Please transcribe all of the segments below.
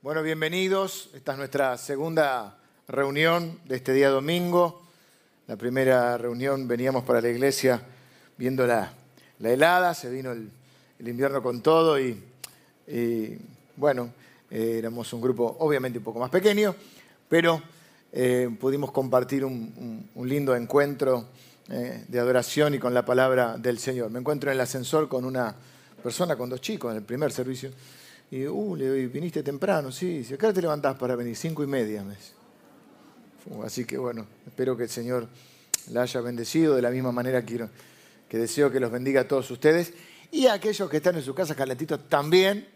Bueno, bienvenidos. Esta es nuestra segunda reunión de este día domingo. La primera reunión veníamos para la iglesia viendo la, helada, se vino el, invierno con todo y, bueno, eh, éramos un grupo obviamente un poco más pequeño, pero eh, pudimos compartir un, lindo encuentro eh, de adoración y con la palabra del Señor. Me encuentro en el ascensor con una persona, con dos chicos en el primer servicio y uh, le viniste temprano, sí. Si acá te levantás para venir, cinco y media. Así que bueno, espero que el Señor la haya bendecido de la misma manera que, que deseo que los bendiga a todos ustedes. Y a aquellos que están en su casa calentitos también.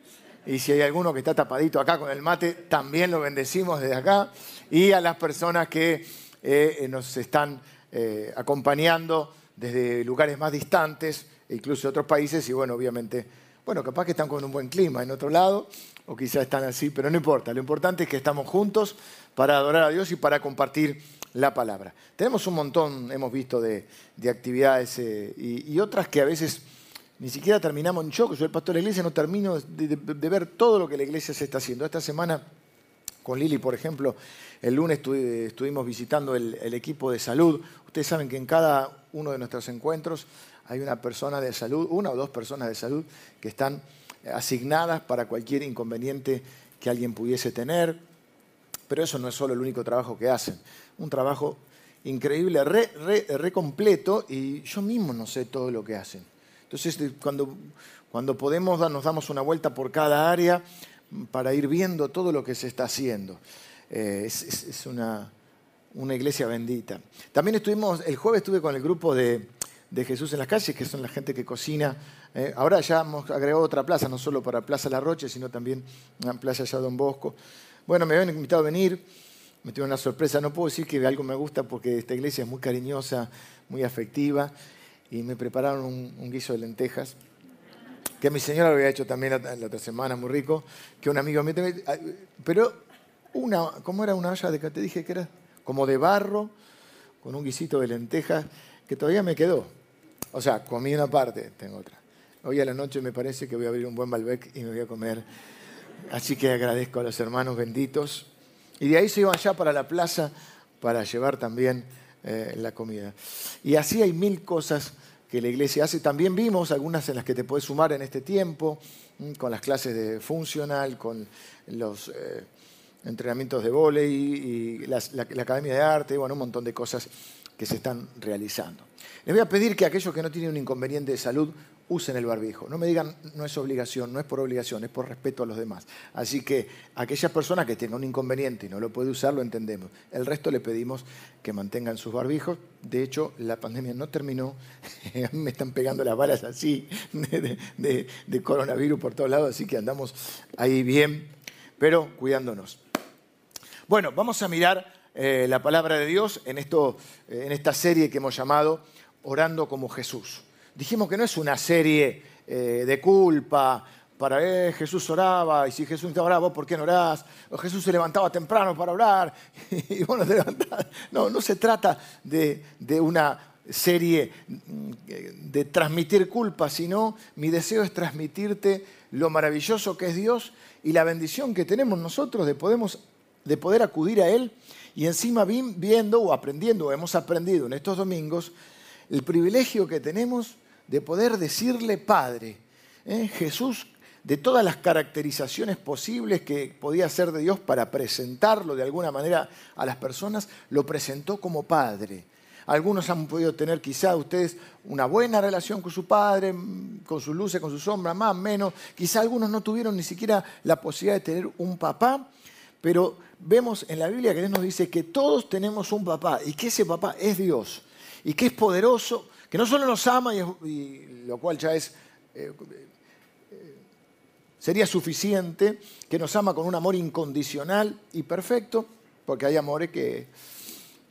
Y si hay alguno que está tapadito acá con el mate, también lo bendecimos desde acá. Y a las personas que eh, nos están eh, acompañando desde lugares más distantes, incluso de otros países. Y bueno, obviamente bueno, capaz que están con un buen clima en otro lado, o quizás están así, pero no importa. Lo importante es que estamos juntos para adorar a Dios y para compartir la palabra. Tenemos un montón, hemos visto, de, actividades eh, y, otras que a veces ni siquiera terminamos. Yo, que soy el pastor de la iglesia, no termino de, ver todo lo que la iglesia se está haciendo. Esta semana, con Lili, por ejemplo, el lunes estuvimos visitando el equipo de salud. Ustedes saben que en cada uno de nuestros encuentros hay una persona de salud, una o dos personas de salud que están asignadas para cualquier inconveniente que alguien pudiese tener. Pero eso no es solo el único trabajo que hacen. Un trabajo increíble, re, completo y yo mismo no sé todo lo que hacen. Entonces, cuando, cuando podemos, nos damos una vuelta por cada área para ir viendo todo lo que se está haciendo. Eh, es, una, una iglesia bendita. También estuvimos, el jueves estuve con el grupo de, de Jesús en las calles, que son la gente que cocina. Eh, ahora ya hemos agregado otra plaza, no solo para Plaza La Roche, sino también una plaza allá Don Bosco. Bueno, me habían invitado a venir, me tuve una sorpresa. No puedo decir que algo me gusta porque esta iglesia es muy cariñosa, muy afectiva, y me prepararon un, guiso de lentejas que mi señora había hecho también la, otra semana, muy rico, que un amigo me... Pero una, ¿cómo era una olla de que te dije que era? Como de barro, con un guisito de lentejas, que todavía me quedó. O sea, comí una parte, tengo otra. Hoy a la noche me parece que voy a abrir un buen Malbec y me voy a comer. Así que agradezco a los hermanos benditos. Y de ahí se iban ya para la plaza para llevar también eh, la comida. Y así hay mil cosas que la iglesia hace. También vimos algunas en las que te puedes sumar en este tiempo, mm, con las clases de funcional, con los eh, entrenamientos de volei y la, la, academia de arte, bueno, un montón de cosas que se están realizando. Les voy a pedir que aquellos que no tienen un inconveniente de salud usen el barbijo. No me digan, no es obligación, no es por obligación, es por respeto a los demás. Así que aquellas personas que tengan un inconveniente y no lo puede usar, lo entendemos. El resto le pedimos que mantengan sus barbijos. De hecho, la pandemia no terminó. me están pegando las balas así de, coronavirus por todos lados, así que andamos ahí bien, pero cuidándonos. Bueno, vamos a mirar eh, la palabra de Dios en, esto, eh, en esta serie que hemos llamado Orando como Jesús. Dijimos que no es una serie eh, de culpa para eh, Jesús oraba, y si Jesús estaba oraba, ¿vos por qué no orás? O Jesús se levantaba temprano para orar, y te levantás. No, no se trata de, de una serie mm, de transmitir culpa, sino mi deseo es transmitirte lo maravilloso que es Dios y la bendición que tenemos nosotros de, podemos, de poder acudir a Él y encima viendo o aprendiendo, o hemos aprendido en estos domingos, el privilegio que tenemos de poder decirle Padre. ¿eh? Jesús, de todas las caracterizaciones posibles que podía hacer de Dios para presentarlo de alguna manera a las personas, lo presentó como Padre. Algunos han podido tener quizá ustedes una buena relación con su padre, con sus luces, con sus sombras, más o menos. Quizá algunos no tuvieron ni siquiera la posibilidad de tener un papá, pero vemos en la Biblia que Dios nos dice que todos tenemos un papá y que ese papá es Dios y que es poderoso, que no solo nos ama, y, lo cual ya es, eh, eh, sería suficiente, que nos ama con un amor incondicional y perfecto, porque hay amores que,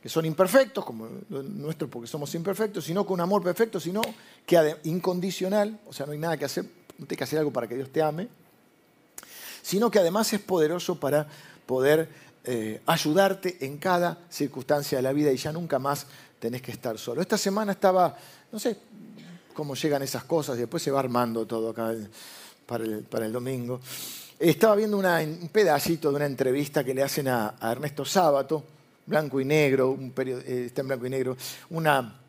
que son imperfectos, como nuestro porque somos imperfectos, sino con un amor perfecto, sino que incondicional, o sea, no hay nada que hacer, no hay que hacer algo para que Dios te ame, sino que además es poderoso para poder eh, ayudarte en cada circunstancia de la vida y ya nunca más tenés que estar solo. Esta semana estaba, no sé cómo llegan esas cosas y después se va armando todo acá para el, para el domingo. estaba viendo un pedacito de una entrevista que le hacen a, Ernesto Sábato, blanco y negro, un eh, está en blanco y negro, una,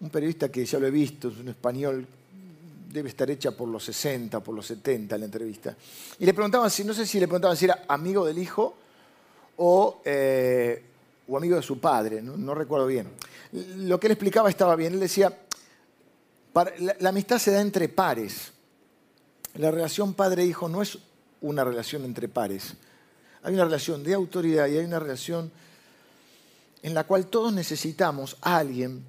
un periodista que ya lo he visto, es un español, debe estar hecha por los 60, por los 70 la entrevista. Y le preguntaban si, no sé si le preguntaban si era amigo del hijo o, eh, o amigo de su padre, no, recuerdo bien. Lo que él explicaba estaba bien, él decía, la amistad se da entre pares. La relación padre-hijo no es una relación entre pares. Hay una relación de autoridad y hay una relación en la cual todos necesitamos a alguien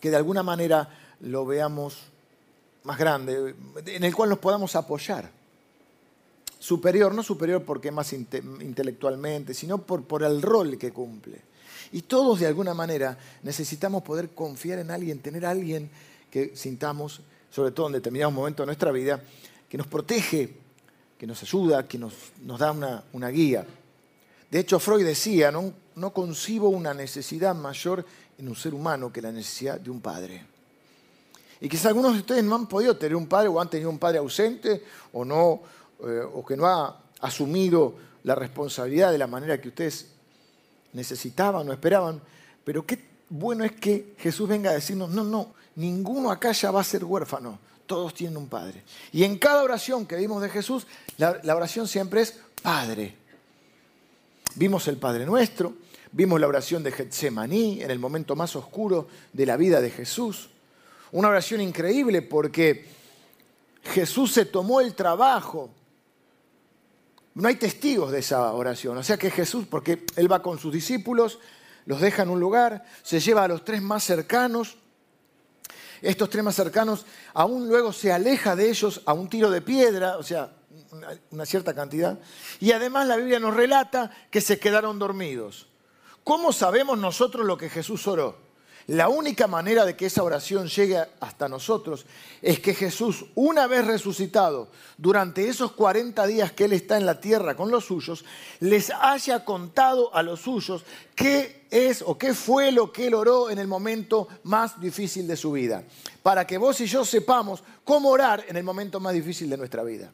que de alguna manera lo veamos más grande, en el cual nos podamos apoyar. Superior, no superior porque más intelectualmente, sino por, por el rol que cumple. Y todos de alguna manera necesitamos poder confiar en alguien, tener alguien que sintamos, sobre todo en determinados momentos de nuestra vida, que nos protege, que nos ayuda, que nos, da una, guía. De hecho, Freud decía, no, no concibo una necesidad mayor en un ser humano que la necesidad de un padre. Y quizás algunos de ustedes no han podido tener un padre o han tenido un padre ausente o, no, eh, o que no ha asumido la responsabilidad de la manera que ustedes necesitaban o esperaban. Pero qué bueno es que Jesús venga a decirnos, no, no, ninguno acá ya va a ser huérfano todos tienen un Padre. Y en cada oración que vimos de Jesús, la, oración siempre es Padre. Vimos el Padre nuestro, vimos la oración de Getsemaní en el momento más oscuro de la vida de Jesús. Una oración increíble porque Jesús se tomó el trabajo. No hay testigos de esa oración. O sea que Jesús, porque Él va con sus discípulos, los deja en un lugar, se lleva a los tres más cercanos estos tres más cercanos, aún luego se aleja de ellos a un tiro de piedra, o sea, una cierta cantidad. Y además la Biblia nos relata que se quedaron dormidos. ¿Cómo sabemos nosotros lo que Jesús oró? La única manera de que esa oración llegue hasta nosotros es que Jesús, una vez resucitado, durante esos 40 días que Él está en la tierra con los suyos, les haya contado a los suyos qué es o qué fue lo que Él oró en el momento más difícil de su vida. Para que vos y yo sepamos cómo orar en el momento más difícil de nuestra vida.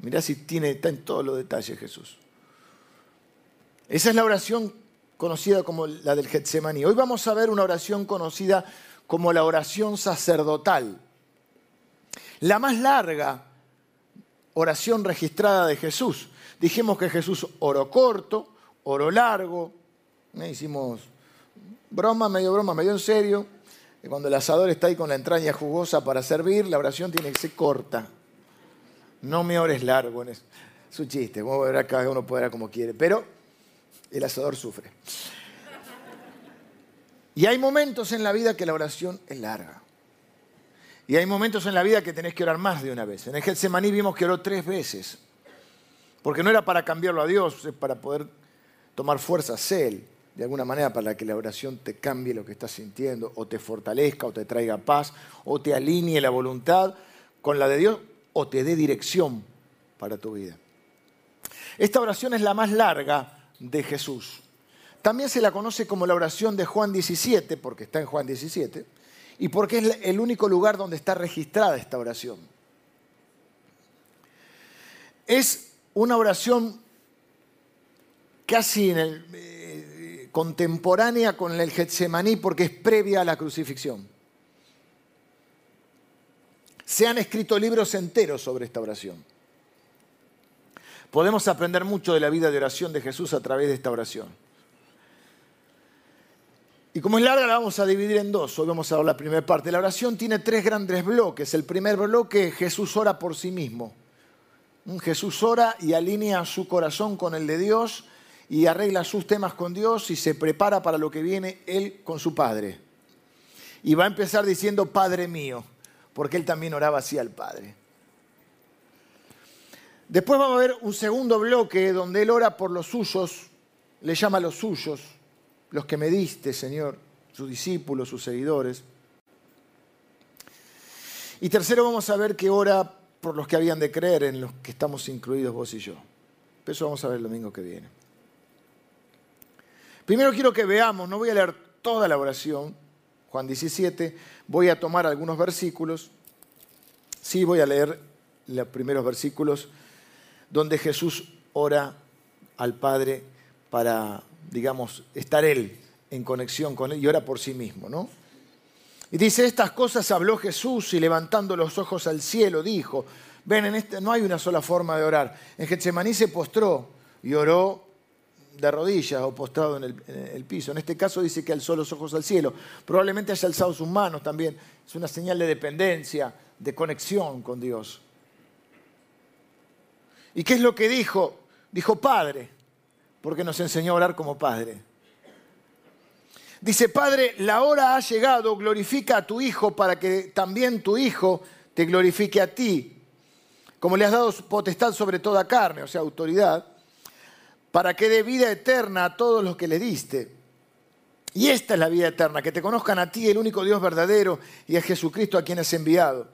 Mirá si tiene, está en todos los detalles Jesús. Esa es la oración conocida como la del Getsemaní. Hoy vamos a ver una oración conocida como la oración sacerdotal. La más larga oración registrada de Jesús. Dijimos que Jesús oró corto, oró largo, ¿eh? hicimos broma, medio broma, medio en serio. Cuando el asador está ahí con la entraña jugosa para servir, la oración tiene que ser corta. No me ores largo. Es un chiste, cada uno podrá como quiere. Pero el asador sufre. Y hay momentos en la vida que la oración es larga. Y hay momentos en la vida que tenés que orar más de una vez. En el Getsemaní vimos que oró tres veces. Porque no era para cambiarlo a Dios, es para poder tomar fuerzas Él, de alguna manera, para que la oración te cambie lo que estás sintiendo, o te fortalezca, o te traiga paz, o te alinee la voluntad con la de Dios, o te dé dirección para tu vida. Esta oración es la más larga de Jesús. También se la conoce como la oración de Juan 17, porque está en Juan 17, y porque es el único lugar donde está registrada esta oración. Es una oración casi eh, contemporánea con el Getsemaní porque es previa a la crucifixión. Se han escrito libros enteros sobre esta oración. Podemos aprender mucho de la vida de oración de Jesús a través de esta oración. Y como es larga, la vamos a dividir en dos. Hoy vamos a ver la primera parte. La oración tiene tres grandes bloques. El primer bloque, Jesús ora por sí mismo. Jesús ora y alinea su corazón con el de Dios y arregla sus temas con Dios y se prepara para lo que viene él con su Padre. Y va a empezar diciendo, Padre mío, porque él también oraba así al Padre. Después vamos a ver un segundo bloque donde él ora por los suyos, le llama a los suyos, los que me diste, Señor, sus discípulos, sus seguidores. Y tercero vamos a ver que ora por los que habían de creer, en los que estamos incluidos vos y yo. Eso vamos a ver el domingo que viene. Primero quiero que veamos, no voy a leer toda la oración, Juan 17, voy a tomar algunos versículos, sí voy a leer los primeros versículos, donde Jesús ora al Padre para, digamos, estar Él en conexión con Él y ora por sí mismo, ¿no? Y dice, estas cosas habló Jesús y levantando los ojos al cielo dijo, ven, en este, no hay una sola forma de orar. En Getsemaní se postró y oró de rodillas o postrado en el, piso. En este caso dice que alzó los ojos al cielo. Probablemente haya alzado sus manos también. Es una señal de dependencia, de conexión con Dios. ¿Y qué es lo que dijo? Dijo Padre, porque nos enseñó a orar como Padre. Dice, Padre, la hora ha llegado, glorifica a tu Hijo para que también tu Hijo te glorifique a ti, como le has dado potestad sobre toda carne, o sea, autoridad para que dé vida eterna a todos los que le diste. Y esta es la vida eterna, que te conozcan a ti, el único Dios verdadero, y a Jesucristo a quien has enviado.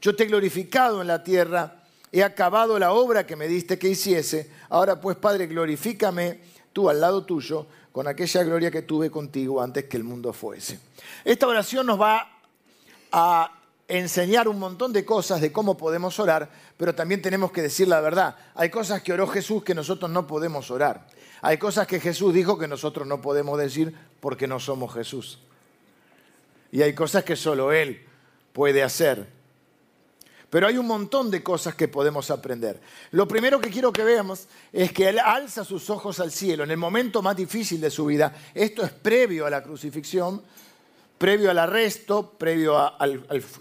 Yo te he glorificado en la tierra, he acabado la obra que me diste que hiciese. Ahora pues, Padre, glorifícame tú al lado tuyo con aquella gloria que tuve contigo antes que el mundo fuese. Esta oración nos va a enseñar un montón de cosas de cómo podemos orar, pero también tenemos que decir la verdad. Hay cosas que oró Jesús que nosotros no podemos orar. Hay cosas que Jesús dijo que nosotros no podemos decir porque no somos Jesús. Y hay cosas que solo Él puede hacer. Pero hay un montón de cosas que podemos aprender. Lo primero que quiero que veamos es que Él alza sus ojos al cielo en el momento más difícil de su vida. Esto es previo a la crucifixión previo al arresto, previo a,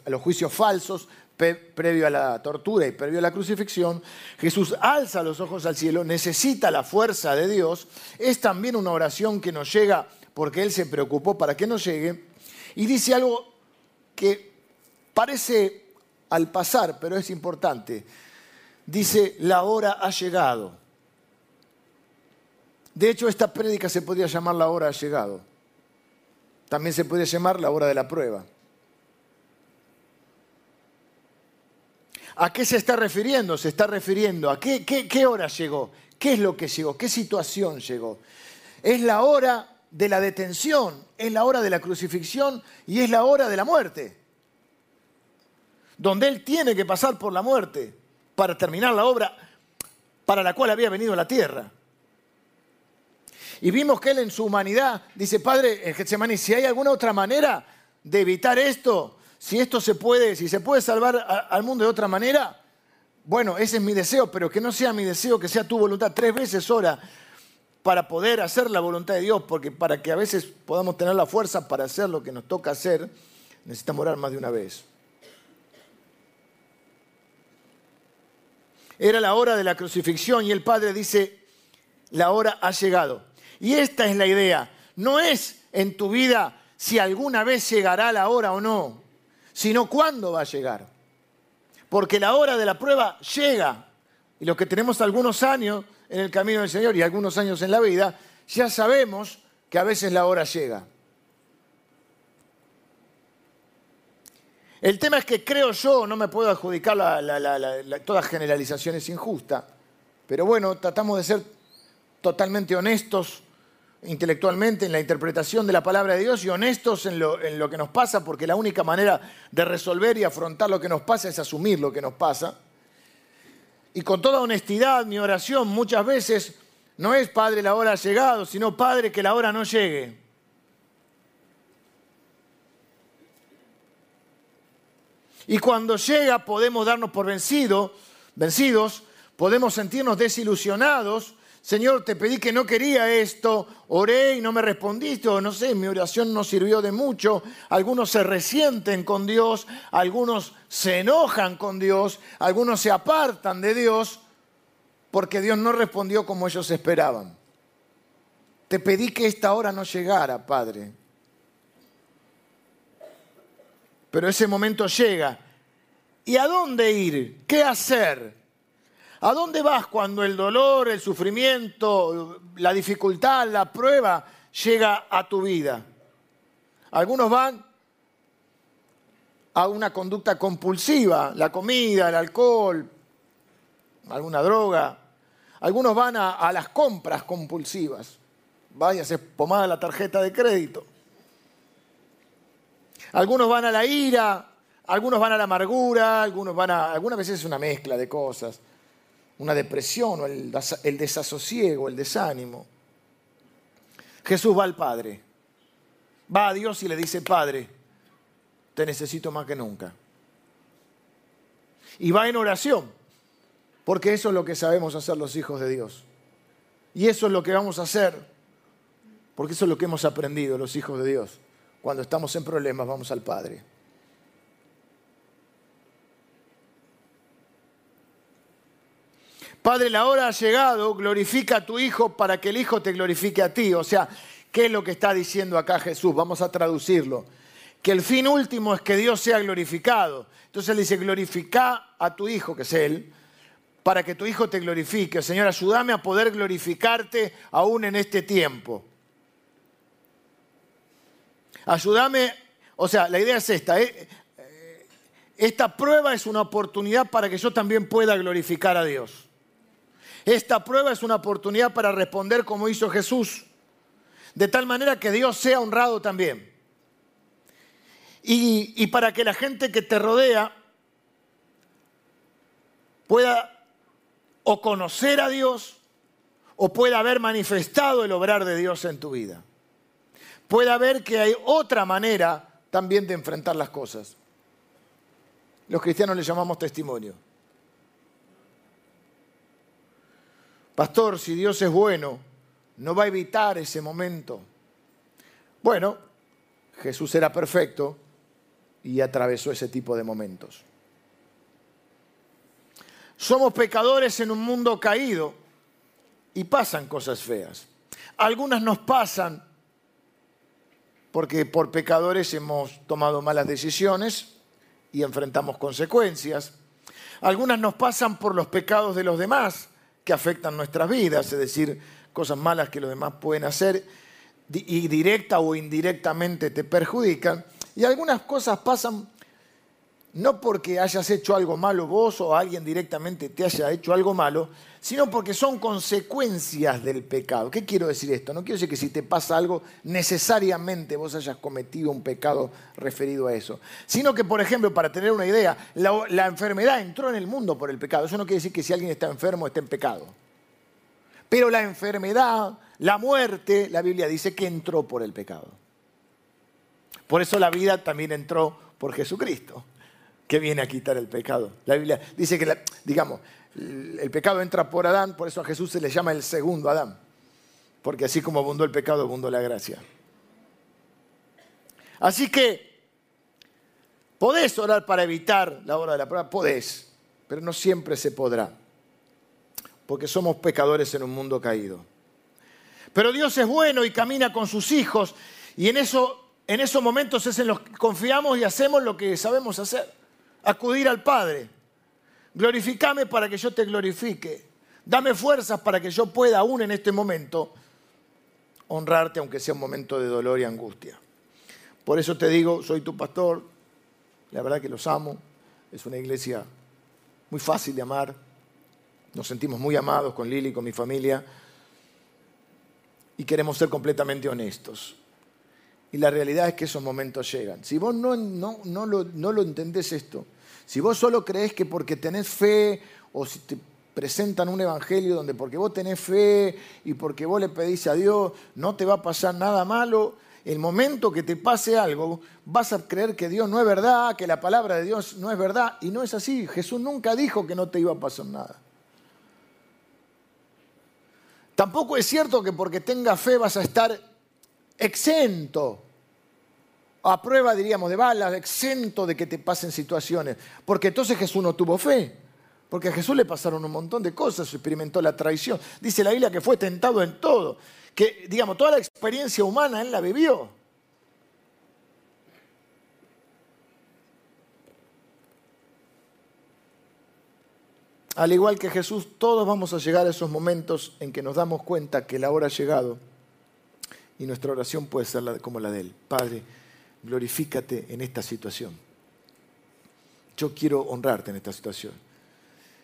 los juicios falsos, previo a la tortura y previo a la crucifixión, Jesús alza los ojos al cielo, necesita la fuerza de Dios, es también una oración que nos llega porque Él se preocupó para que nos llegue, y dice algo que parece al pasar, pero es importante. Dice, la hora ha llegado. De hecho, esta prédica se podría llamar la hora ha llegado también se puede llamar la hora de la prueba. ¿A qué se está refiriendo? Se está refiriendo a qué, hora llegó, qué es lo que llegó, qué situación llegó. Es la hora de la detención, es la hora de la crucifixión y es la hora de la muerte. Donde Él tiene que pasar por la muerte para terminar la obra para la cual había venido a la tierra. Y vimos que él en su humanidad dice, Padre, en Getsemaní, si hay alguna otra manera de evitar esto, si esto se puede, si se puede salvar al mundo de otra manera, bueno, ese es mi deseo, pero que no sea mi deseo, que sea tu voluntad. Tres veces ora para poder hacer la voluntad de Dios, porque para que a veces podamos tener la fuerza para hacer lo que nos toca hacer, necesitamos orar más de una vez. Era la hora de la crucifixión y el Padre dice, la hora ha llegado. Y esta es la idea. No es en tu vida si alguna vez llegará la hora o no, sino cuándo va a llegar. Porque la hora de la prueba llega. Y los que tenemos algunos años en el camino del Señor y algunos años en la vida, ya sabemos que a veces la hora llega. El tema es que creo yo, no me puedo adjudicar toda generalización es injusta, pero bueno, tratamos de ser totalmente honestos intelectualmente en la interpretación de la palabra de Dios y honestos en lo, en lo, que nos pasa, porque la única manera de resolver y afrontar lo que nos pasa es asumir lo que nos pasa. Y con toda honestidad, mi oración muchas veces no es Padre, la hora ha llegado, sino Padre, que la hora no llegue. Y cuando llega podemos darnos por vencidos, vencidos, podemos sentirnos desilusionados, Señor, te pedí que no quería esto, oré y no me respondiste, o no sé, mi oración no sirvió de mucho. Algunos se resienten con Dios, algunos se enojan con Dios, algunos se apartan de Dios porque Dios no respondió como ellos esperaban. Te pedí que esta hora no llegara, Padre. Pero ese momento llega. ¿Y a dónde ir? ¿Qué hacer? ¿A dónde vas cuando el dolor, el sufrimiento, la dificultad, la prueba llega a tu vida? Algunos van a una conducta compulsiva, la comida, el alcohol, alguna droga. Algunos van a, las compras compulsivas. Váyase pomada la tarjeta de crédito. Algunos van a la ira, algunos van a la amargura, algunos van a, algunas veces es una mezcla de cosas, una depresión o el, el desasosiego, el desánimo. Jesús va al Padre, va a Dios y le dice, Padre, te necesito más que nunca. Y va en oración, porque eso es lo que sabemos hacer los hijos de Dios. Y eso es lo que vamos a hacer, porque eso es lo que hemos aprendido los hijos de Dios. Cuando estamos en problemas vamos al Padre. Padre, la hora ha llegado, glorifica a tu Hijo para que el Hijo te glorifique a ti. O sea, ¿qué es lo que está diciendo acá Jesús? Vamos a traducirlo. Que el fin último es que Dios sea glorificado. Entonces él dice, glorifica a tu Hijo, que es Él, para que tu Hijo te glorifique. Señor, ayúdame a poder glorificarte aún en este tiempo. Ayúdame, o sea, la idea es esta. ¿eh? Esta prueba es una oportunidad para que yo también pueda glorificar a Dios. Esta prueba es una oportunidad para responder como hizo Jesús, de tal manera que Dios sea honrado también. Y, y para que la gente que te rodea pueda o conocer a Dios o pueda haber manifestado el obrar de Dios en tu vida pueda ver que hay otra manera también de enfrentar las cosas. Los cristianos le llamamos testimonio. Pastor, si Dios es bueno, no va a evitar ese momento. Bueno, Jesús era perfecto y atravesó ese tipo de momentos. Somos pecadores en un mundo caído y pasan cosas feas. Algunas nos pasan porque por pecadores hemos tomado malas decisiones y enfrentamos consecuencias. Algunas nos pasan por los pecados de los demás que afectan nuestras vidas, es decir, cosas malas que los demás pueden hacer y directa o indirectamente te perjudican. Y algunas cosas pasan no porque hayas hecho algo malo vos o alguien directamente te haya hecho algo malo, sino porque son consecuencias del pecado. ¿Qué quiero decir esto? No quiero decir que si te pasa algo, necesariamente vos hayas cometido un pecado referido a eso, sino que, por ejemplo, para tener una idea, la, enfermedad entró en el mundo por el pecado. Eso no quiere decir que si alguien está enfermo esté en pecado. Pero la enfermedad, la muerte, la Biblia dice que entró por el pecado. Por eso la vida también entró por Jesucristo que viene a quitar el pecado. La Biblia dice que, digamos, el pecado entra por Adán, por eso a Jesús se le llama el segundo Adán, porque así como abundó el pecado, abundó la gracia. Así que, podés orar para evitar la hora de la prueba, podés, pero no siempre se podrá, porque somos pecadores en un mundo caído. Pero Dios es bueno y camina con sus hijos, y en, eso, en esos momentos es en los que confiamos y hacemos lo que sabemos hacer acudir al Padre. Glorificame para que yo te glorifique. Dame fuerzas para que yo pueda, aún en este momento, honrarte, aunque sea un momento de dolor y angustia. Por eso te digo, soy tu pastor, la verdad que los amo, es una iglesia muy fácil de amar, nos sentimos muy amados con Lili, con mi familia, y queremos ser completamente honestos. Y la realidad es que esos momentos llegan. Si vos no, no, no, lo, no lo entendés esto, si vos solo crees que porque tenés fe o si te presentan un evangelio donde porque vos tenés fe y porque vos le pedís a Dios no te va a pasar nada malo, el momento que te pase algo vas a creer que Dios no es verdad, que la palabra de Dios no es verdad y no es así. Jesús nunca dijo que no te iba a pasar nada. Tampoco es cierto que porque tengas fe vas a estar exento a prueba, diríamos, de balas, exento de que te pasen situaciones. Porque entonces Jesús no tuvo fe. Porque a Jesús le pasaron un montón de cosas, experimentó la traición. Dice la Biblia que fue tentado en todo. Que, digamos, toda la experiencia humana él la vivió. Al igual que Jesús, todos vamos a llegar a esos momentos en que nos damos cuenta que la hora ha llegado y nuestra oración puede ser como la de Él. Padre, glorifícate en esta situación. Yo quiero honrarte en esta situación.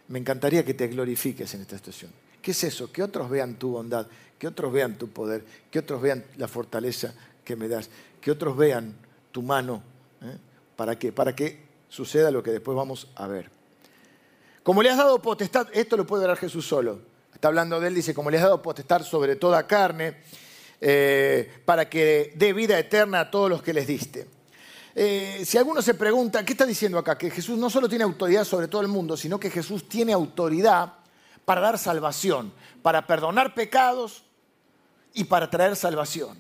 Me encantaría que te glorifiques en esta situación. ¿Qué es eso? Que otros vean tu bondad, que otros vean tu poder, que otros vean la fortaleza que me das, que otros vean tu mano. ¿eh? ¿Para qué? Para que suceda lo que después vamos a ver. Como le has dado potestad, esto lo puede ver Jesús solo. Está hablando de él, dice, como le has dado potestad sobre toda carne, eh, para que dé vida eterna a todos los que les diste. Eh, si alguno se pregunta, ¿qué está diciendo acá? Que Jesús no solo tiene autoridad sobre todo el mundo, sino que Jesús tiene autoridad para dar salvación, para perdonar pecados y para traer salvación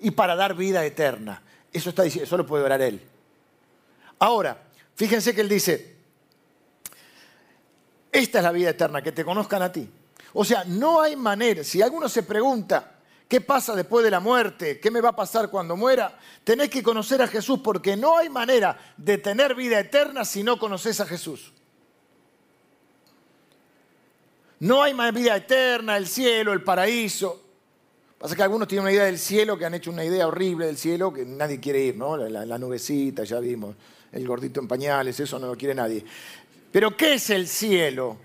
y para dar vida eterna. Eso está diciendo, eso lo puede orar él. Ahora, fíjense que él dice, esta es la vida eterna, que te conozcan a ti. O sea, no hay manera, si alguno se pregunta, ¿qué pasa después de la muerte? ¿Qué me va a pasar cuando muera? Tenés que conocer a Jesús porque no hay manera de tener vida eterna si no conoces a Jesús. No hay más vida eterna, el cielo, el paraíso. Pasa que algunos tienen una idea del cielo, que han hecho una idea horrible del cielo, que nadie quiere ir, ¿no? La, nubecita, ya vimos, el gordito en pañales, eso no lo quiere nadie. Pero ¿qué es el cielo?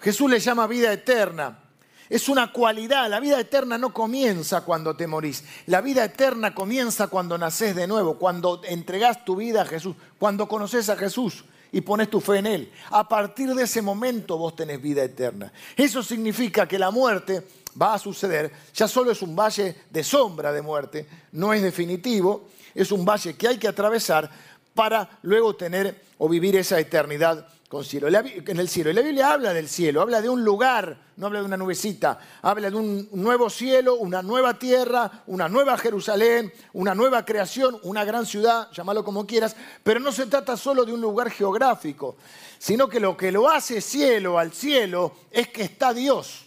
Jesús le llama vida eterna. Es una cualidad. La vida eterna no comienza cuando te morís. La vida eterna comienza cuando naces de nuevo, cuando entregás tu vida a Jesús, cuando conoces a Jesús y pones tu fe en Él. A partir de ese momento vos tenés vida eterna. Eso significa que la muerte va a suceder, ya solo es un valle de sombra de muerte, no es definitivo, es un valle que hay que atravesar para luego tener o vivir esa eternidad en el cielo. Y la Biblia habla del cielo, habla de un lugar, no habla de una nubecita, habla de un nuevo cielo, una nueva tierra, una nueva Jerusalén, una nueva creación, una gran ciudad, llámalo como quieras, pero no se trata solo de un lugar geográfico, sino que lo que lo hace cielo al cielo es que está Dios.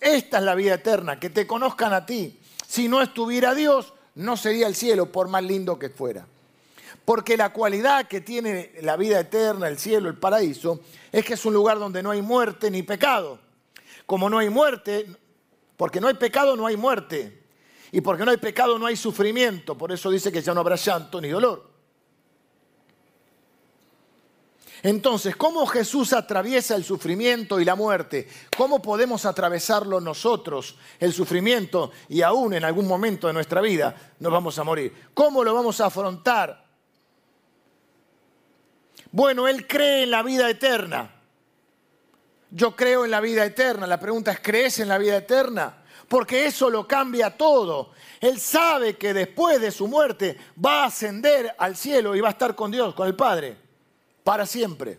Esta es la vida eterna, que te conozcan a ti. Si no estuviera Dios, no sería el cielo, por más lindo que fuera. Porque la cualidad que tiene la vida eterna, el cielo, el paraíso, es que es un lugar donde no hay muerte ni pecado. Como no hay muerte, porque no hay pecado, no hay muerte. Y porque no hay pecado, no hay sufrimiento. Por eso dice que ya no habrá llanto ni dolor. Entonces, ¿cómo Jesús atraviesa el sufrimiento y la muerte? ¿Cómo podemos atravesarlo nosotros, el sufrimiento, y aún en algún momento de nuestra vida nos vamos a morir? ¿Cómo lo vamos a afrontar? Bueno, Él cree en la vida eterna. Yo creo en la vida eterna. La pregunta es, ¿crees en la vida eterna? Porque eso lo cambia todo. Él sabe que después de su muerte va a ascender al cielo y va a estar con Dios, con el Padre para siempre.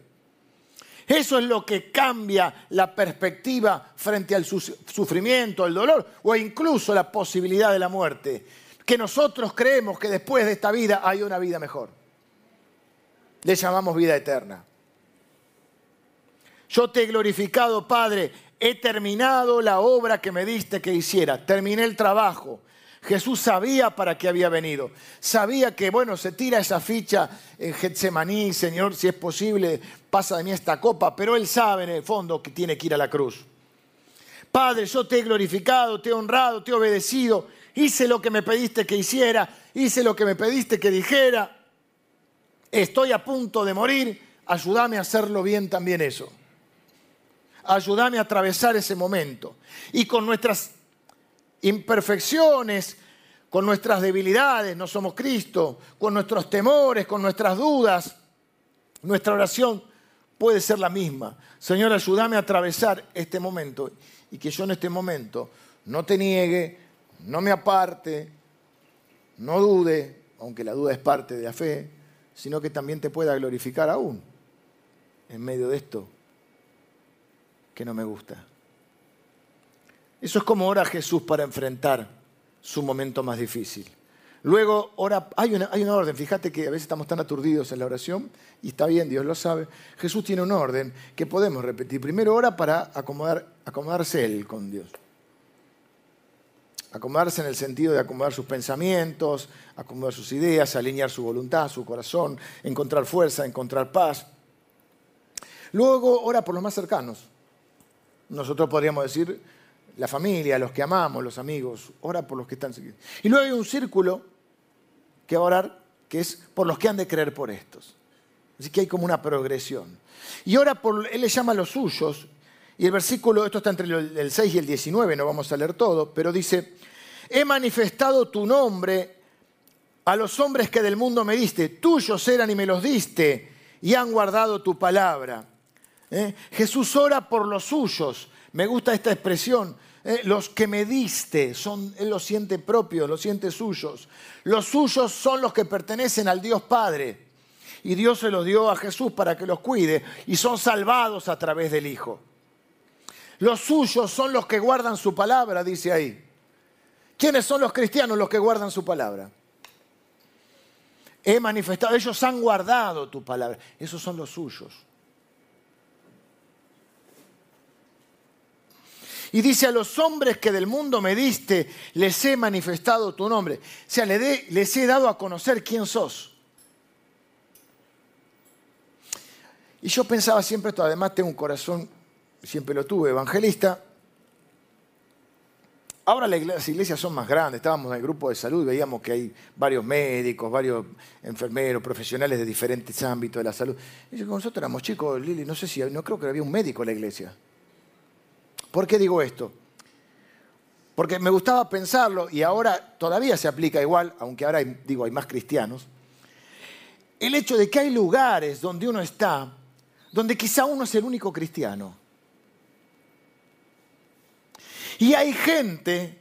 Eso es lo que cambia la perspectiva frente al sufrimiento, al dolor o incluso la posibilidad de la muerte. Que nosotros creemos que después de esta vida hay una vida mejor. Le llamamos vida eterna. Yo te he glorificado, Padre, he terminado la obra que me diste que hiciera, terminé el trabajo, Jesús sabía para qué había venido. Sabía que, bueno, se tira esa ficha en Getsemaní, Señor, si es posible, pasa de mí esta copa, pero Él sabe en el fondo que tiene que ir a la cruz. Padre, yo te he glorificado, te he honrado, te he obedecido, hice lo que me pediste que hiciera, hice lo que me pediste que dijera. Estoy a punto de morir, ayúdame a hacerlo bien también eso. Ayúdame a atravesar ese momento. Y con nuestras imperfecciones, con nuestras debilidades, no somos Cristo, con nuestros temores, con nuestras dudas, nuestra oración puede ser la misma. Señor, ayúdame a atravesar este momento y que yo en este momento no te niegue, no me aparte, no dude, aunque la duda es parte de la fe, sino que también te pueda glorificar aún en medio de esto que no me gusta. Eso es como ora Jesús para enfrentar su momento más difícil. Luego ora, hay una, hay una orden, fíjate que a veces estamos tan aturdidos en la oración y está bien, Dios lo sabe. Jesús tiene un orden que podemos repetir. Primero ora para acomodar, acomodarse Él con Dios. Acomodarse en el sentido de acomodar sus pensamientos, acomodar sus ideas, alinear su voluntad, su corazón, encontrar fuerza, encontrar paz. Luego ora por los más cercanos. Nosotros podríamos decir, la familia, los que amamos, los amigos, ora por los que están seguidos. Y luego hay un círculo que va a orar, que es por los que han de creer por estos. Así que hay como una progresión. Y ora por, él le llama a los suyos, y el versículo, esto está entre el 6 y el 19, no vamos a leer todo, pero dice, he manifestado tu nombre a los hombres que del mundo me diste, tuyos eran y me los diste, y han guardado tu palabra. ¿Eh? Jesús ora por los suyos. Me gusta esta expresión. ¿eh? Los que me diste, son, Él los siente propios, los siente suyos. Los suyos son los que pertenecen al Dios Padre. Y Dios se los dio a Jesús para que los cuide y son salvados a través del Hijo. Los suyos son los que guardan su palabra, dice ahí. ¿Quiénes son los cristianos los que guardan su palabra? he manifestado, ellos han guardado tu palabra, esos son los suyos. Y dice, a los hombres que del mundo me diste, les he manifestado tu nombre. O sea, les he dado a conocer quién sos. Y yo pensaba siempre esto, además tengo un corazón, siempre lo tuve, evangelista, Ahora las iglesias son más grandes, estábamos en el grupo de salud, veíamos que hay varios médicos, varios enfermeros, profesionales de diferentes ámbitos de la salud. Y nosotros éramos chicos, Lili, no sé si, no creo que había un médico en la iglesia. ¿Por qué digo esto? Porque me gustaba pensarlo y ahora todavía se aplica igual, aunque ahora digo hay más cristianos, el hecho de que hay lugares donde uno está, donde quizá uno es el único cristiano. Y hay gente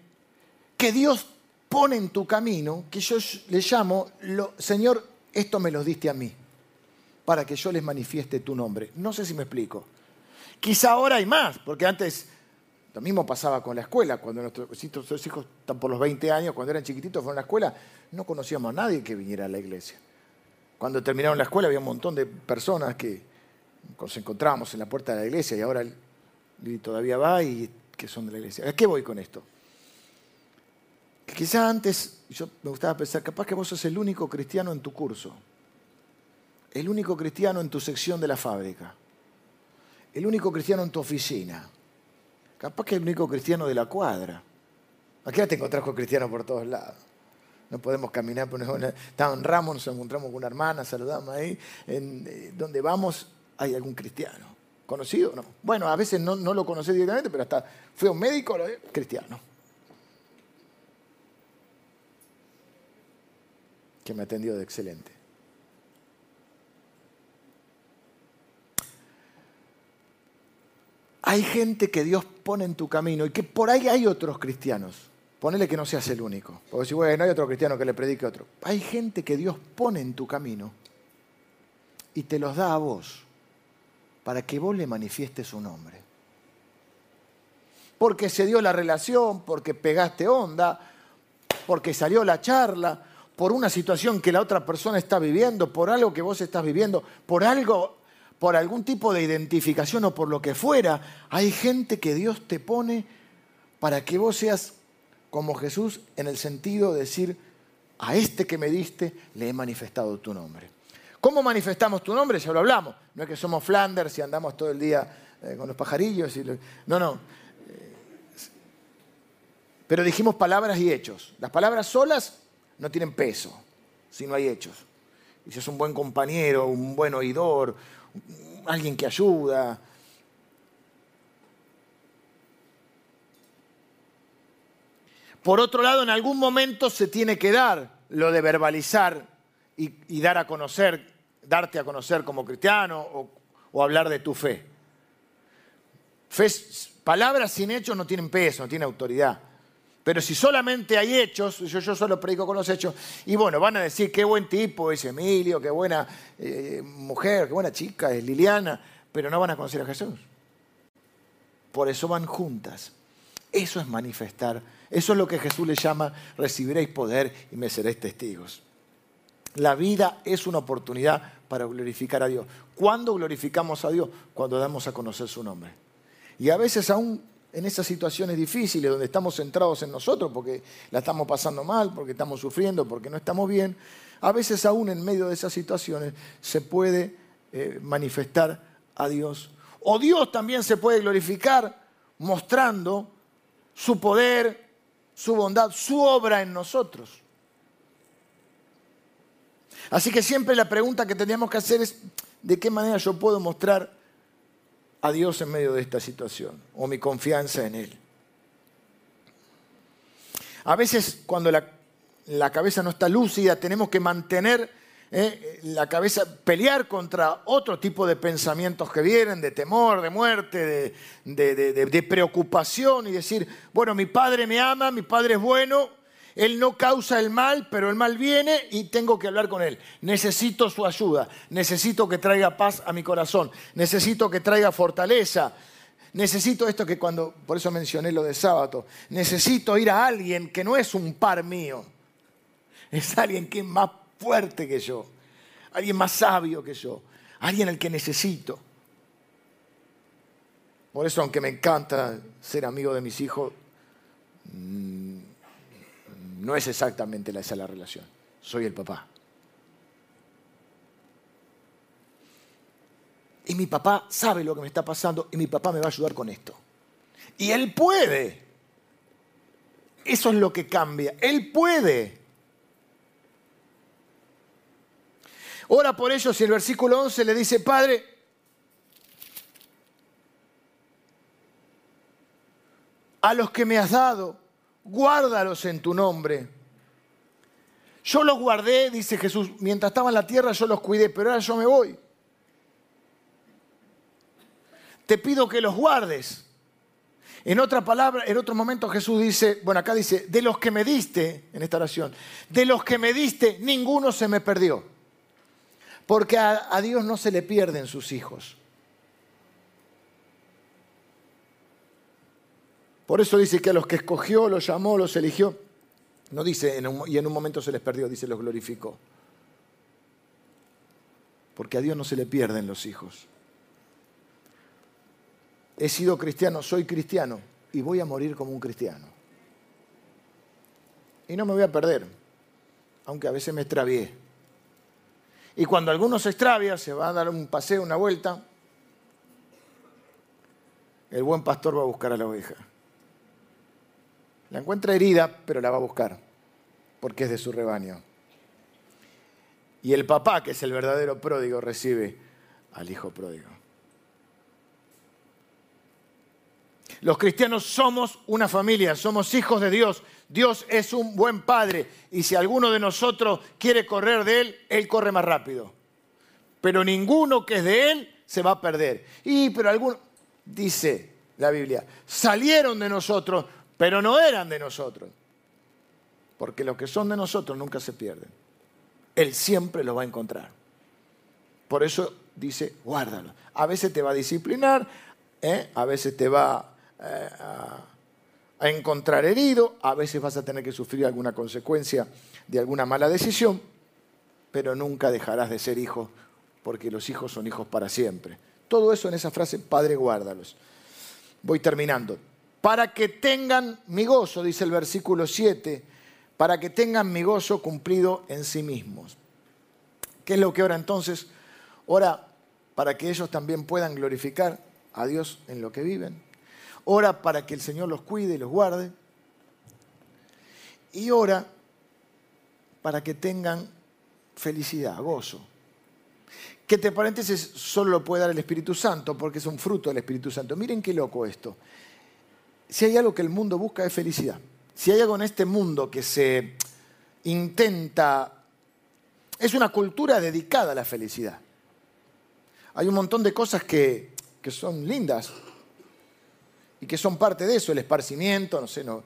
que Dios pone en tu camino, que yo le llamo, Señor, esto me lo diste a mí, para que yo les manifieste tu nombre. No sé si me explico. Quizá ahora hay más, porque antes lo mismo pasaba con la escuela, cuando nuestros, hijos están por los 20 años, cuando eran chiquititos fueron a la escuela, no conocíamos a nadie que viniera a la iglesia. Cuando terminaron la escuela había un montón de personas que nos encontrábamos en la puerta de la iglesia y ahora todavía va y que son de la iglesia. ¿A qué voy con esto? Que quizá antes, yo me gustaba pensar, capaz que vos sos el único cristiano en tu curso, el único cristiano en tu sección de la fábrica, el único cristiano en tu oficina, capaz que el único cristiano de la cuadra. Aquí te encontrás con cristianos por todos lados. No podemos caminar por una... En Ramos, nos encontramos con una hermana, saludamos ahí. En, eh, donde vamos hay algún cristiano. ¿Conocido? No. Bueno, a veces no, lo conocí directamente, pero hasta fue un médico cristiano. Que me atendió de excelente. Hay gente que Dios pone en tu camino y que por ahí hay otros cristianos. Ponele que no seas el único. Porque si bueno, no hay otro cristiano que le predique a otro. Hay gente que Dios pone en tu camino y te los da a vos para que vos le manifiestes su nombre. Porque se dio la relación, porque pegaste onda, porque salió la charla, por una situación que la otra persona está viviendo, por algo que vos estás viviendo, por algo, por algún tipo de identificación o por lo que fuera, hay gente que Dios te pone para que vos seas como Jesús en el sentido de decir, a este que me diste le he manifestado tu nombre. ¿Cómo manifestamos tu nombre? Ya lo hablamos. No es que somos Flanders y andamos todo el día eh, con los pajarillos. No, no. Pero dijimos palabras y hechos. Las palabras solas no tienen peso si no hay hechos. Y si es un buen compañero, un buen oidor, alguien que ayuda. Por otro lado, en algún momento se tiene que dar lo de verbalizar y, dar a conocer, darte a conocer como cristiano o, hablar de tu fe. Palabras sin hechos no tienen peso, no tienen autoridad. Pero si solamente hay hechos, yo, yo solo predico con los hechos, y bueno, van a decir qué buen tipo es Emilio, qué buena eh, mujer, qué buena chica es Liliana, pero no van a conocer a Jesús. Por eso van juntas. Eso es manifestar. Eso es lo que Jesús le llama, recibiréis poder y me seréis testigos. La vida es una oportunidad para glorificar a Dios. ¿Cuándo glorificamos a Dios? Cuando damos a conocer su nombre. Y a veces aún en esas situaciones difíciles donde estamos centrados en nosotros porque la estamos pasando mal, porque estamos sufriendo, porque no estamos bien, a veces aún en medio de esas situaciones se puede eh, manifestar a Dios. O Dios también se puede glorificar mostrando su poder, su bondad, su obra en nosotros. Así que siempre la pregunta que teníamos que hacer es, ¿de qué manera yo puedo mostrar a Dios en medio de esta situación o mi confianza en Él? A veces cuando la, cabeza no está lúcida, tenemos que mantener ¿eh? la cabeza, pelear contra otro tipo de pensamientos que vienen, de temor, de muerte, de, preocupación y decir, bueno, mi padre me ama, mi padre es bueno, él no causa el mal, pero el mal viene y tengo que hablar con él. Necesito su ayuda, necesito que traiga paz a mi corazón, necesito que traiga fortaleza. Necesito esto que cuando, por eso mencioné lo de sábado, necesito ir a alguien que no es un par mío, es alguien que es más fuerte que yo, alguien más sabio que yo, alguien al que necesito. Por eso, aunque me encanta ser amigo de mis hijos, no es exactamente esa la relación. Soy el papá. Y mi papá sabe lo que me está pasando y mi papá me va a ayudar con esto. Y él puede. Eso es lo que cambia. Él puede. Ora por ellos y el versículo 11 le dice, Padre, a los que me has dado, guárdalos en tu nombre. Yo los guardé, dice Jesús, mientras estaba en la tierra yo los cuidé, pero ahora yo me voy. Te pido que los guardes. En otra palabra, en otro momento Jesús dice, bueno, acá dice, de los que me diste, en esta oración, de los que me diste, ninguno se me perdió. Porque a, Dios no se le pierden sus hijos. Por eso dice que a los que escogió, los llamó, los eligió, no dice y en un momento se les perdió, dice los glorificó. Porque a Dios no se le pierden los hijos. He sido cristiano, soy cristiano y voy a morir como un cristiano. Y no me voy a perder, aunque a veces me extravié. Y cuando alguno se extravia, se va a dar un paseo, una vuelta, el buen pastor va a buscar a la oveja. La encuentra herida, pero la va a buscar, porque es de su rebaño. Y el papá, que es el verdadero pródigo, recibe al hijo pródigo. Los cristianos somos una familia, somos hijos de Dios. Dios es un buen padre y si alguno de nosotros quiere correr de Él, Él corre más rápido. Pero ninguno que es de Él se va a perder. Y pero algunos, dice la Biblia, salieron de nosotros, pero no eran de nosotros. Porque los que son de nosotros nunca se pierden. Él siempre los va a encontrar. Por eso dice, guárdalo. A veces te va a disciplinar, ¿eh? a veces te va eh, a, encontrar herido, a veces vas a tener que sufrir alguna consecuencia de alguna mala decisión, pero nunca dejarás de ser hijo, porque los hijos son hijos para siempre. Todo eso en esa frase, Padre, guárdalos. Voy terminando. Para que tengan mi gozo, dice el versículo 7, para que tengan mi gozo cumplido en sí mismos. ¿Qué es lo que ora entonces? Ora para que ellos también puedan glorificar a Dios en lo que viven ora para que el Señor los cuide y los guarde, y ora para que tengan felicidad, gozo. Que entre paréntesis solo lo puede dar el Espíritu Santo, porque es un fruto del Espíritu Santo. Miren qué loco esto. Si hay algo que el mundo busca es felicidad. Si hay algo en este mundo que se intenta... Es una cultura dedicada a la felicidad. Hay un montón de cosas que, que son lindas, y que son parte de eso, el esparcimiento, no sé, no,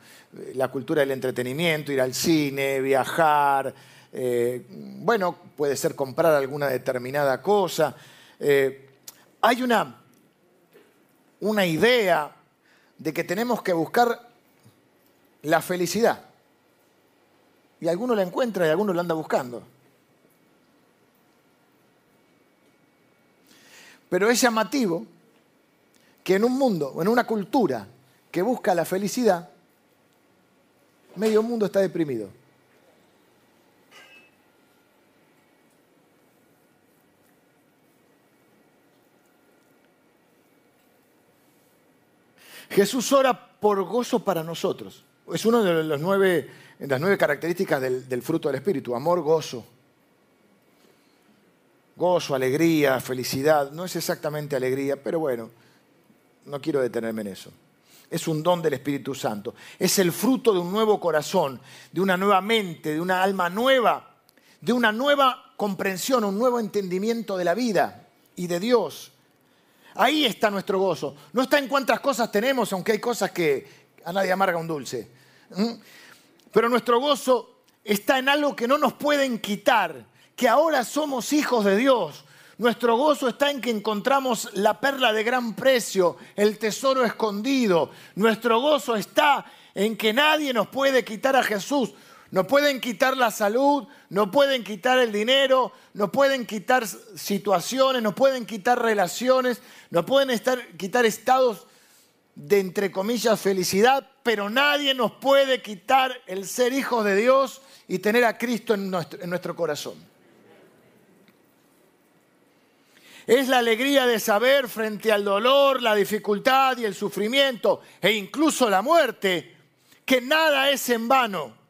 la cultura del entretenimiento, ir al cine, viajar, eh, bueno, puede ser comprar alguna determinada cosa. Eh, hay una, una idea de que tenemos que buscar la felicidad. Y alguno la encuentra y alguno la anda buscando. Pero es llamativo que en un mundo o en una cultura que busca la felicidad, medio mundo está deprimido. Jesús ora por gozo para nosotros. Es una de nueve, las nueve características del fruto del Espíritu, amor, gozo. Gozo, alegría, felicidad. No es exactamente alegría, pero bueno, no quiero detenerme en eso. es un don del Espíritu Santo. Es el fruto de un nuevo corazón, de una nueva mente, de una alma nueva, de una nueva comprensión, un nuevo entendimiento de la vida y de Dios. Ahí está nuestro gozo. No está en cuántas cosas tenemos, aunque hay cosas que a nadie amarga un dulce. Pero nuestro gozo está en algo que no nos pueden quitar, que ahora somos hijos de Dios. Nuestro gozo está en que encontramos la perla de gran precio, el tesoro escondido. Nuestro gozo está en que nadie nos puede quitar a Jesús. No pueden quitar la salud, no pueden quitar el dinero, no pueden quitar situaciones, no pueden quitar relaciones, no pueden estar, quitar estados de, entre comillas, felicidad, pero nadie nos puede quitar el ser hijos de Dios y tener a Cristo en nuestro corazón. Es la alegría de saber frente al dolor, la dificultad y el sufrimiento e incluso la muerte, que nada es en vano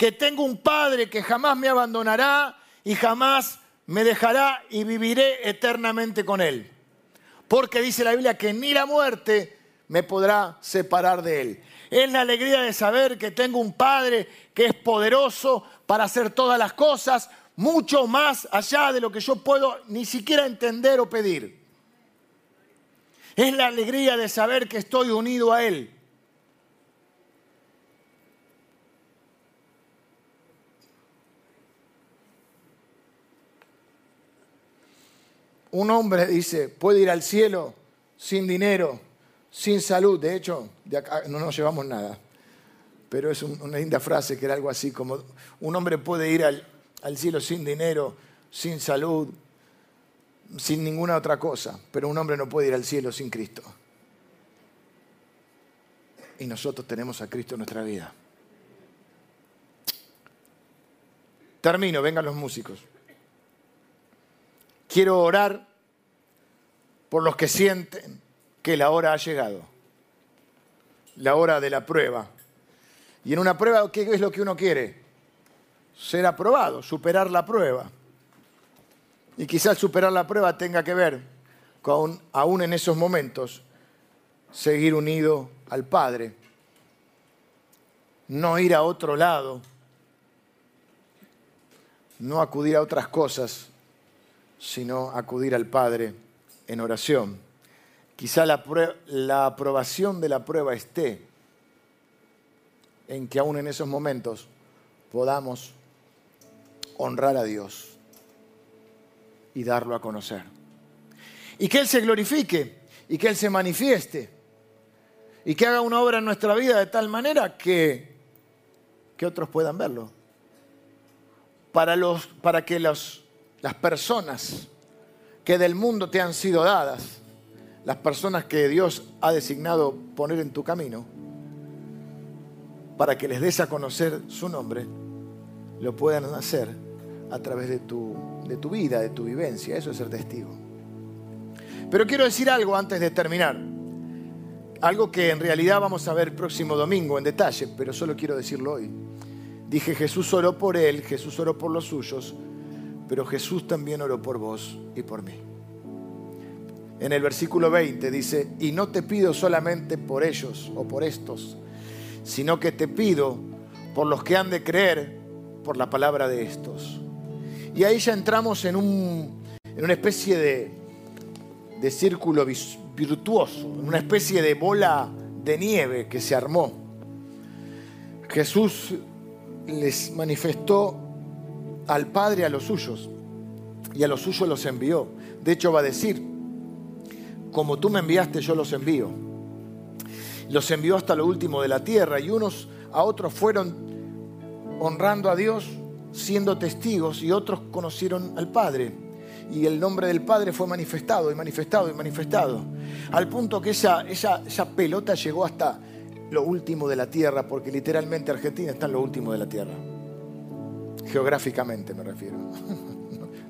que tengo un Padre que jamás me abandonará y jamás me dejará y viviré eternamente con Él. Porque dice la Biblia que ni la muerte me podrá separar de Él. Es la alegría de saber que tengo un Padre que es poderoso para hacer todas las cosas, mucho más allá de lo que yo puedo ni siquiera entender o pedir. Es la alegría de saber que estoy unido a Él Un hombre dice, puede ir al cielo sin dinero, sin salud. De hecho, de acá no nos llevamos nada. Pero es una linda frase que era algo así como, un hombre puede ir al, al cielo sin dinero, sin salud, sin ninguna otra cosa. Pero un hombre no puede ir al cielo sin Cristo. Y nosotros tenemos a Cristo en nuestra vida. Termino, vengan los músicos. Quiero orar por los que sienten que la hora ha llegado, la hora de la prueba. Y en una prueba, ¿qué es lo que uno quiere? Ser aprobado, superar la prueba. Y quizás superar la prueba tenga que ver con, aún en esos momentos, seguir unido al Padre, no ir a otro lado, no acudir a otras cosas, sino acudir al Padre en oración. Quizá la, la, aprobación de la prueba esté en que aún en esos momentos podamos honrar a Dios y darlo a conocer. Y que Él se glorifique y que Él se manifieste y que haga una obra en nuestra vida de tal manera que, que otros puedan verlo. Para, los, para que los las personas que del mundo te han sido dadas, las personas que Dios ha designado poner en tu camino, para que les des a conocer su nombre, lo puedan hacer a través de tu, de tu vida, de tu vivencia. Eso es ser testigo. Pero quiero decir algo antes de terminar. Algo que en realidad vamos a ver el próximo domingo en detalle, pero solo quiero decirlo hoy. Dije, Jesús oró por él, Jesús oró por los suyos, pero Jesús también oró por vos y por mí. En el versículo 20 dice, y no te pido solamente por ellos o por estos, sino que te pido por los que han de creer por la palabra de estos. Y ahí ya entramos en, un, en una especie de, de círculo virtuoso, en una especie de bola de nieve que se armó. Jesús les manifestó al Padre a los suyos y a los suyos los envió. De hecho va a decir, como tú me enviaste yo los envío. Los envió hasta lo último de la tierra y unos a otros fueron honrando a Dios, siendo testigos y otros conocieron al Padre. Y el nombre del Padre fue manifestado y manifestado y manifestado. Al punto que esa, esa, esa pelota llegó hasta lo último de la tierra, porque literalmente Argentina está en lo último de la tierra. Geográficamente me refiero.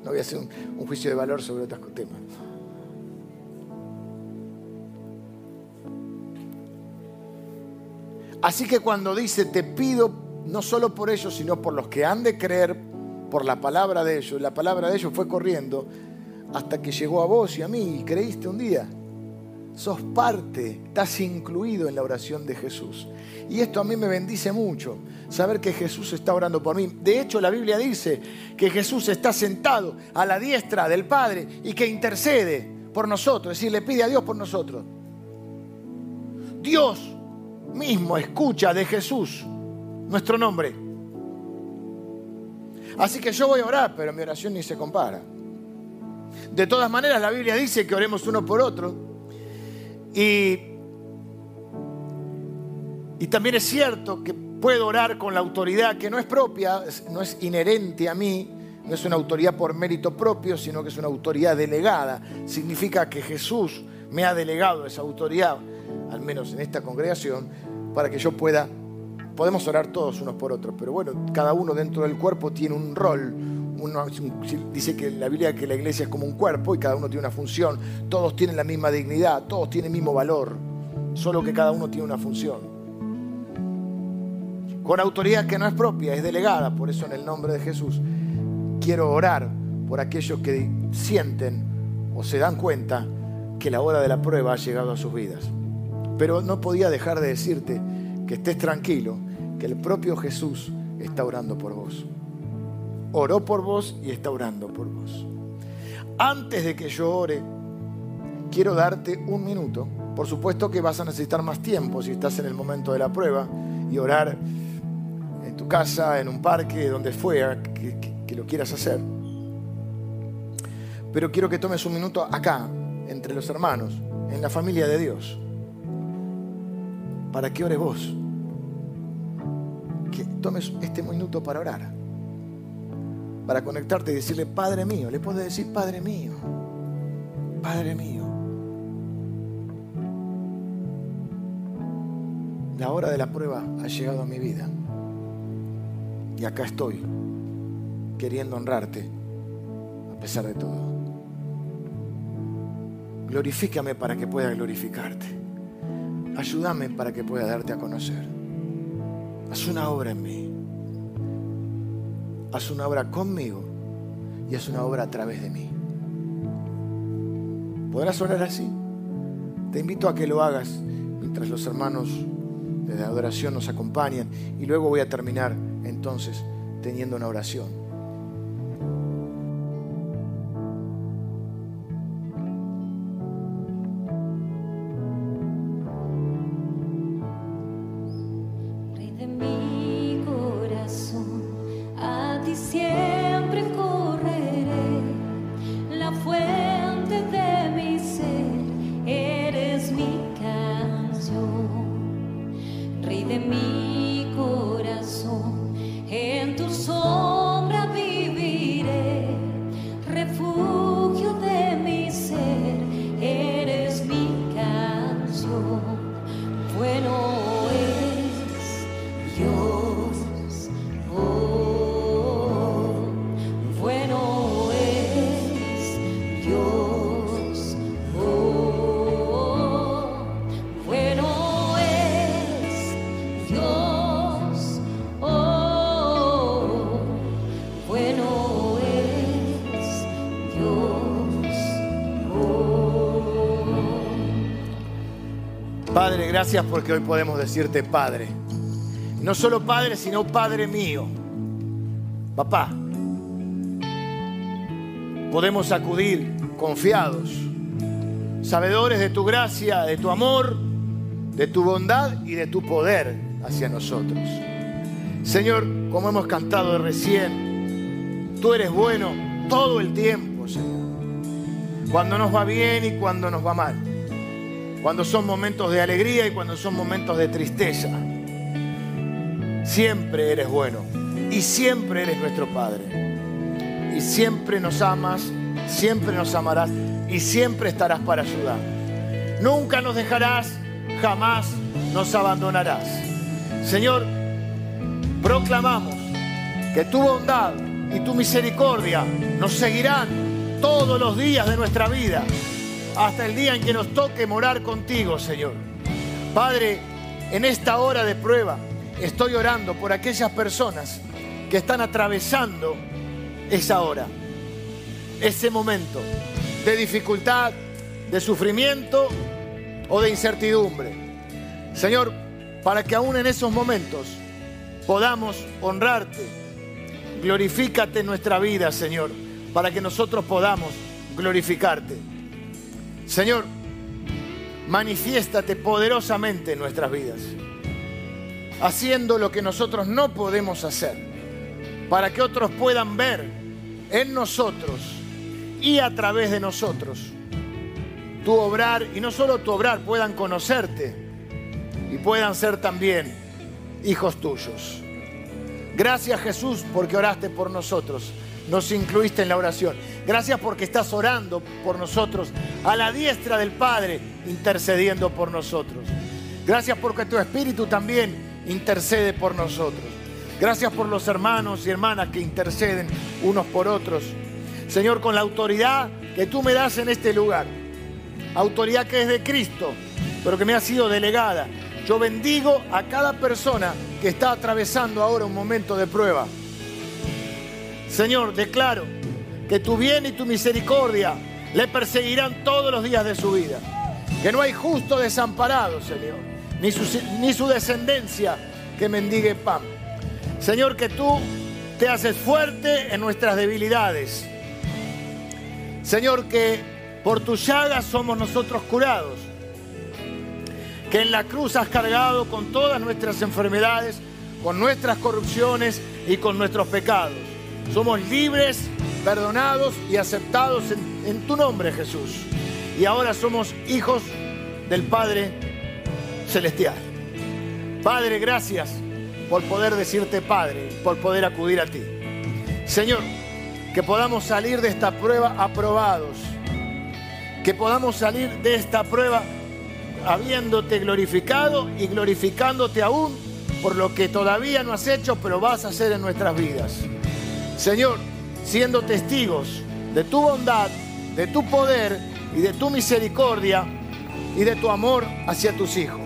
No voy a hacer un, juicio de valor sobre otros temas. Así que cuando dice, te pido no solo por ellos, sino por los que han de creer por la palabra de ellos, la palabra de ellos fue corriendo hasta que llegó a vos y a mí y creíste un día. Sos parte, estás incluido en la oración de Jesús. Y esto a mí me bendice mucho, saber que Jesús está orando por mí. De hecho, la Biblia dice que Jesús está sentado a la diestra del Padre y que intercede por nosotros, es decir, le pide a Dios por nosotros. Dios mismo escucha de Jesús nuestro nombre. Así que yo voy a orar, pero mi oración ni se compara. De todas maneras, la Biblia dice que oremos uno por otro. Y, también es cierto que puedo orar con la autoridad que no es propia, no es inherente a mí, no es una autoridad por mérito propio, sino que es una autoridad delegada. Significa que Jesús me ha delegado esa autoridad, al menos en esta congregación, para que yo pueda, podemos orar todos unos por otros, pero bueno, cada uno dentro del cuerpo tiene un rol. Uno, dice que la Biblia que la iglesia es como un cuerpo y cada uno tiene una función. Todos tienen la misma dignidad, todos tienen el mismo valor, solo que cada uno tiene una función. Con autoridad que no es propia, es delegada, por eso en el nombre de Jesús quiero orar por aquellos que sienten o se dan cuenta que la hora de la prueba ha llegado a sus vidas. Pero no podía dejar de decirte que estés tranquilo, que el propio Jesús está orando por vos. Oró por vos y está orando por vos. Antes de que yo ore, quiero darte un minuto. Por supuesto que vas a necesitar más tiempo si estás en el momento de la prueba y orar en tu casa, en un parque, donde fuera que, que lo quieras hacer. Pero quiero que tomes un minuto acá, entre los hermanos, en la familia de Dios para que ores vos. Que tomes este minuto para orar. Para conectarte y decirle, Padre mío. Le puedes decir, Padre mío. Padre mío. La hora de la prueba ha llegado a mi vida. Y acá estoy, queriendo honrarte, a pesar de todo. Glorifícame para que pueda glorificarte. Ayúdame para que pueda darte a conocer. Haz una obra en mí. Haz una obra conmigo y haz una obra a través de mí. ¿Podrás orar así? Te invito a que lo hagas mientras los hermanos de la adoración nos acompañan y luego voy a terminar entonces teniendo una oración. Gracias porque hoy podemos decirte Padre. No solo Padre, sino Padre mío. Papá. Podemos acudir confiados, sabedores de tu gracia, de tu amor, de tu bondad y de tu poder hacia nosotros. Señor, como hemos cantado recién, tú eres bueno todo el tiempo, Señor. Cuando nos va bien y cuando nos va mal cuando son momentos de alegría y cuando son momentos de tristeza. Siempre eres bueno y siempre eres nuestro Padre. Y siempre nos amas, siempre nos amarás y siempre estarás para ayudar. Nunca nos dejarás, jamás nos abandonarás. Señor, proclamamos que tu bondad y tu misericordia nos seguirán todos los días de nuestra vida hasta el día en que nos toque morar contigo, Señor. Padre, en esta hora de prueba estoy orando por aquellas personas que están atravesando esa hora, ese momento de dificultad, de sufrimiento, o de incertidumbre. Señor, para que aún en esos momentos podamos honrarte, glorifícate en nuestra vida, Señor, para que nosotros podamos glorificarte. Señor, manifiéstate poderosamente en nuestras vidas, haciendo lo que nosotros no podemos hacer, para que otros puedan ver en nosotros y a través de nosotros tu obrar, y no solo tu obrar, puedan conocerte y puedan ser también hijos tuyos. Gracias Jesús porque oraste por nosotros, nos incluiste en la oración. Gracias porque estás orando por nosotros a la diestra del Padre, intercediendo por nosotros. Gracias porque tu Espíritu también intercede por nosotros. Gracias por los hermanos y hermanas que interceden unos por otros. Señor, con la autoridad que tú me das en este lugar, autoridad que es de Cristo, pero que me ha sido delegada. Yo bendigo a cada persona que está atravesando ahora un momento de prueba. Señor, declaro que tu bien y tu misericordia le perseguirán todos los días de su vida. Que no hay justo desamparado, Señor, ni su, ni su descendencia que mendigue pan. Señor, que tú te haces fuerte en nuestras debilidades. Señor, que por tus llagas somos nosotros curados. Que en la cruz has cargado con todas nuestras enfermedades, con nuestras corrupciones y con nuestros pecados. Somos libres, perdonados y aceptados en, tu nombre, Jesús. Y ahora somos hijos del Padre Celestial. Padre, gracias por poder decirte Padre, por poder acudir a ti. Señor, que podamos salir de esta prueba aprobados que podamos salir de esta prueba habiéndote glorificado y glorificándote aún por lo que todavía no has hecho, pero vas a hacer en nuestras vidas. Señor, siendo testigos de tu bondad, de tu poder y de tu misericordia y de tu amor hacia tus hijos.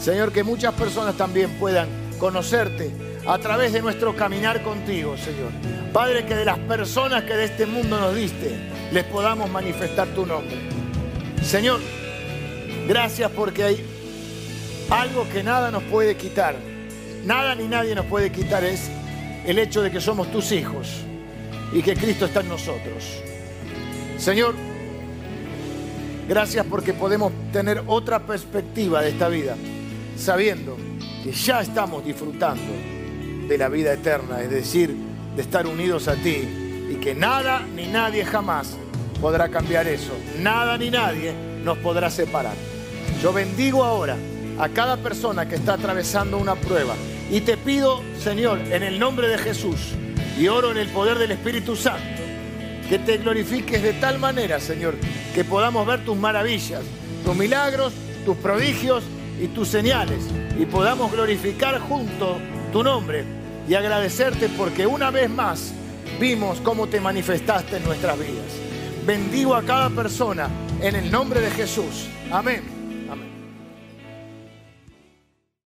Señor, que muchas personas también puedan conocerte a través de nuestro caminar contigo, Señor. Padre, que de las personas que de este mundo nos diste, les podamos manifestar tu nombre. Señor, gracias porque hay algo que nada nos puede quitar, nada ni nadie nos puede quitar, es el hecho de que somos tus hijos y que Cristo está en nosotros. Señor, gracias porque podemos tener otra perspectiva de esta vida, sabiendo que ya estamos disfrutando de la vida eterna, es decir, de estar unidos a ti y que nada ni nadie jamás podrá cambiar eso. Nada ni nadie nos podrá separar. Yo bendigo ahora a cada persona que está atravesando una prueba y te pido, Señor, en el nombre de Jesús y oro en el poder del Espíritu Santo, que te glorifiques de tal manera, Señor, que podamos ver tus maravillas, tus milagros, tus prodigios y tus señales y podamos glorificar junto tu nombre y agradecerte porque una vez más vimos cómo te manifestaste en nuestras vidas. Bendigo a cada persona en el nombre de Jesús. Amén.